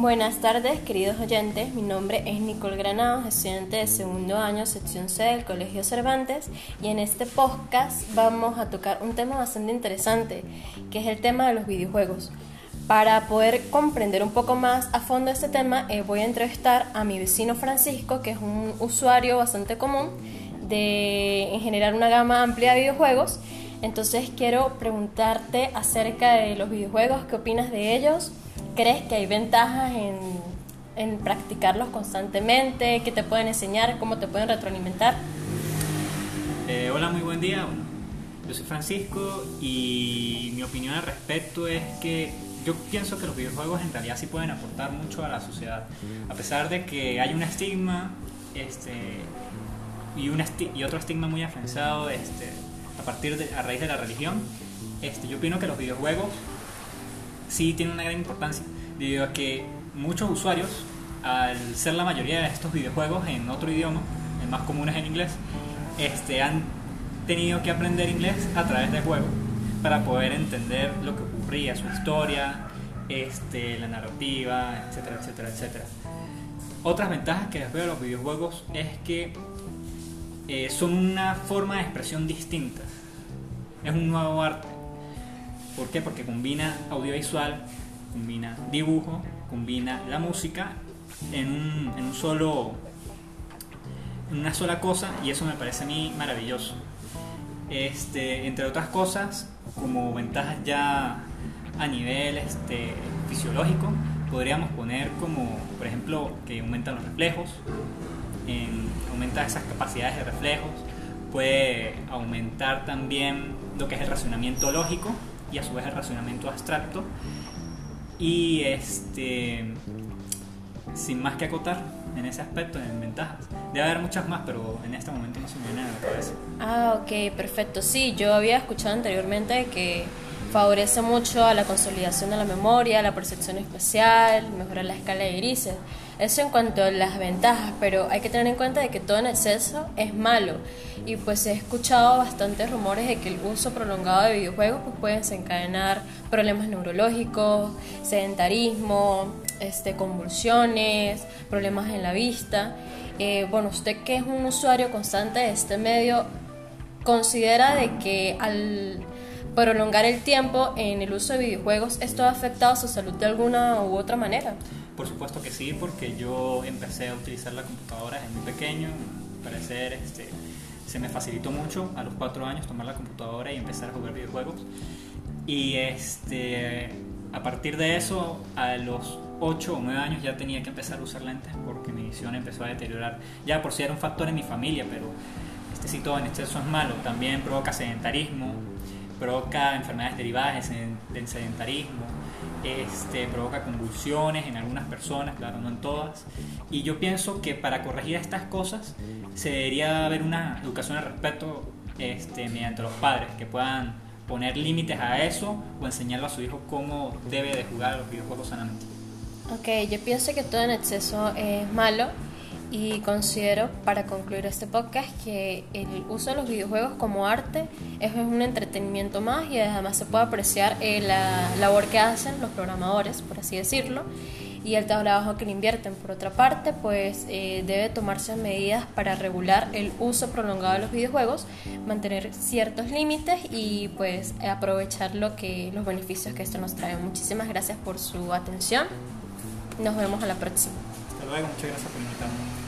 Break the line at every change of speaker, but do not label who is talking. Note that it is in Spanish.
Buenas tardes, queridos oyentes. Mi nombre es Nicole Granados, estudiante de segundo año, sección C del Colegio Cervantes. Y en este podcast vamos a tocar un tema bastante interesante, que es el tema de los videojuegos. Para poder comprender un poco más a fondo este tema, eh, voy a entrevistar a mi vecino Francisco, que es un usuario bastante común de en generar una gama amplia de videojuegos. Entonces quiero preguntarte acerca de los videojuegos, qué opinas de ellos, crees que hay ventajas en, en practicarlos constantemente, qué te pueden enseñar, cómo te pueden retroalimentar.
Eh, hola, muy buen día. Yo soy Francisco y mi opinión al respecto es que yo pienso que los videojuegos en realidad sí pueden aportar mucho a la sociedad. A pesar de que hay un estigma este, y, un y otro estigma muy afianzado este, a partir de, a raíz de la religión, este, yo opino que los videojuegos sí tienen una gran importancia, debido a que muchos usuarios, al ser la mayoría de estos videojuegos en otro idioma, el más común es en inglés, este, han tenido que aprender inglés a través del juego para poder entender lo que ocurría, su historia, este, la narrativa, etcétera, etcétera, etcétera. Otras ventajas que les veo de los videojuegos es que eh, son una forma de expresión distinta. Es un nuevo arte. ¿Por qué? Porque combina audiovisual, combina dibujo, combina la música en un, en un solo una sola cosa y eso me parece a mí maravilloso. Este, entre otras cosas, como ventajas ya a nivel este, fisiológico, podríamos poner como, por ejemplo, que aumentan los reflejos, en, aumenta esas capacidades de reflejos, puede aumentar también lo que es el razonamiento lógico y a su vez el razonamiento abstracto. Y este, sin más que acotar en ese aspecto, en ventajas. Debe haber muchas más, pero en este momento no se me viene a la cabeza.
Ah, ok, perfecto. Sí, yo había escuchado anteriormente que favorece mucho a la consolidación de la memoria, la percepción espacial, mejora la escala de grises. Eso en cuanto a las ventajas, pero hay que tener en cuenta de que todo en exceso es malo. Y pues he escuchado bastantes rumores de que el uso prolongado de videojuegos pues, puede desencadenar problemas neurológicos, sedentarismo, este, convulsiones, problemas en la vista. Eh, bueno, usted que es un usuario constante de este medio, considera de que al prolongar el tiempo en el uso de videojuegos, ¿esto ha afectado su salud de alguna u otra manera?
Por supuesto que sí, porque yo empecé a utilizar la computadora desde muy pequeño, parecer este, se me facilitó mucho a los cuatro años tomar la computadora y empezar a jugar videojuegos. Y este, a partir de eso, a los 8 o 9 años ya tenía que empezar a usar lentes porque mi visión empezó a deteriorar. Ya por si era un factor en mi familia, pero este sí todo en exceso es malo. También provoca sedentarismo, provoca enfermedades derivadas del sedentarismo, este, provoca convulsiones en algunas personas, claro, no en todas. Y yo pienso que para corregir estas cosas se debería haber una educación al respecto este, mediante los padres, que puedan poner límites a eso o enseñarle a su hijo cómo debe de jugar los videojuegos sanamente.
Ok, yo pienso que todo en exceso es malo y considero, para concluir este podcast, que el uso de los videojuegos como arte es un entretenimiento más y además se puede apreciar eh, la labor que hacen los programadores, por así decirlo, y el trabajo que le invierten. Por otra parte, pues eh, debe tomarse medidas para regular el uso prolongado de los videojuegos, mantener ciertos límites y pues aprovechar lo que, los beneficios que esto nos trae. Muchísimas gracias por su atención. Nos vemos a la próxima.
Hasta luego, muchas gracias por invitarme.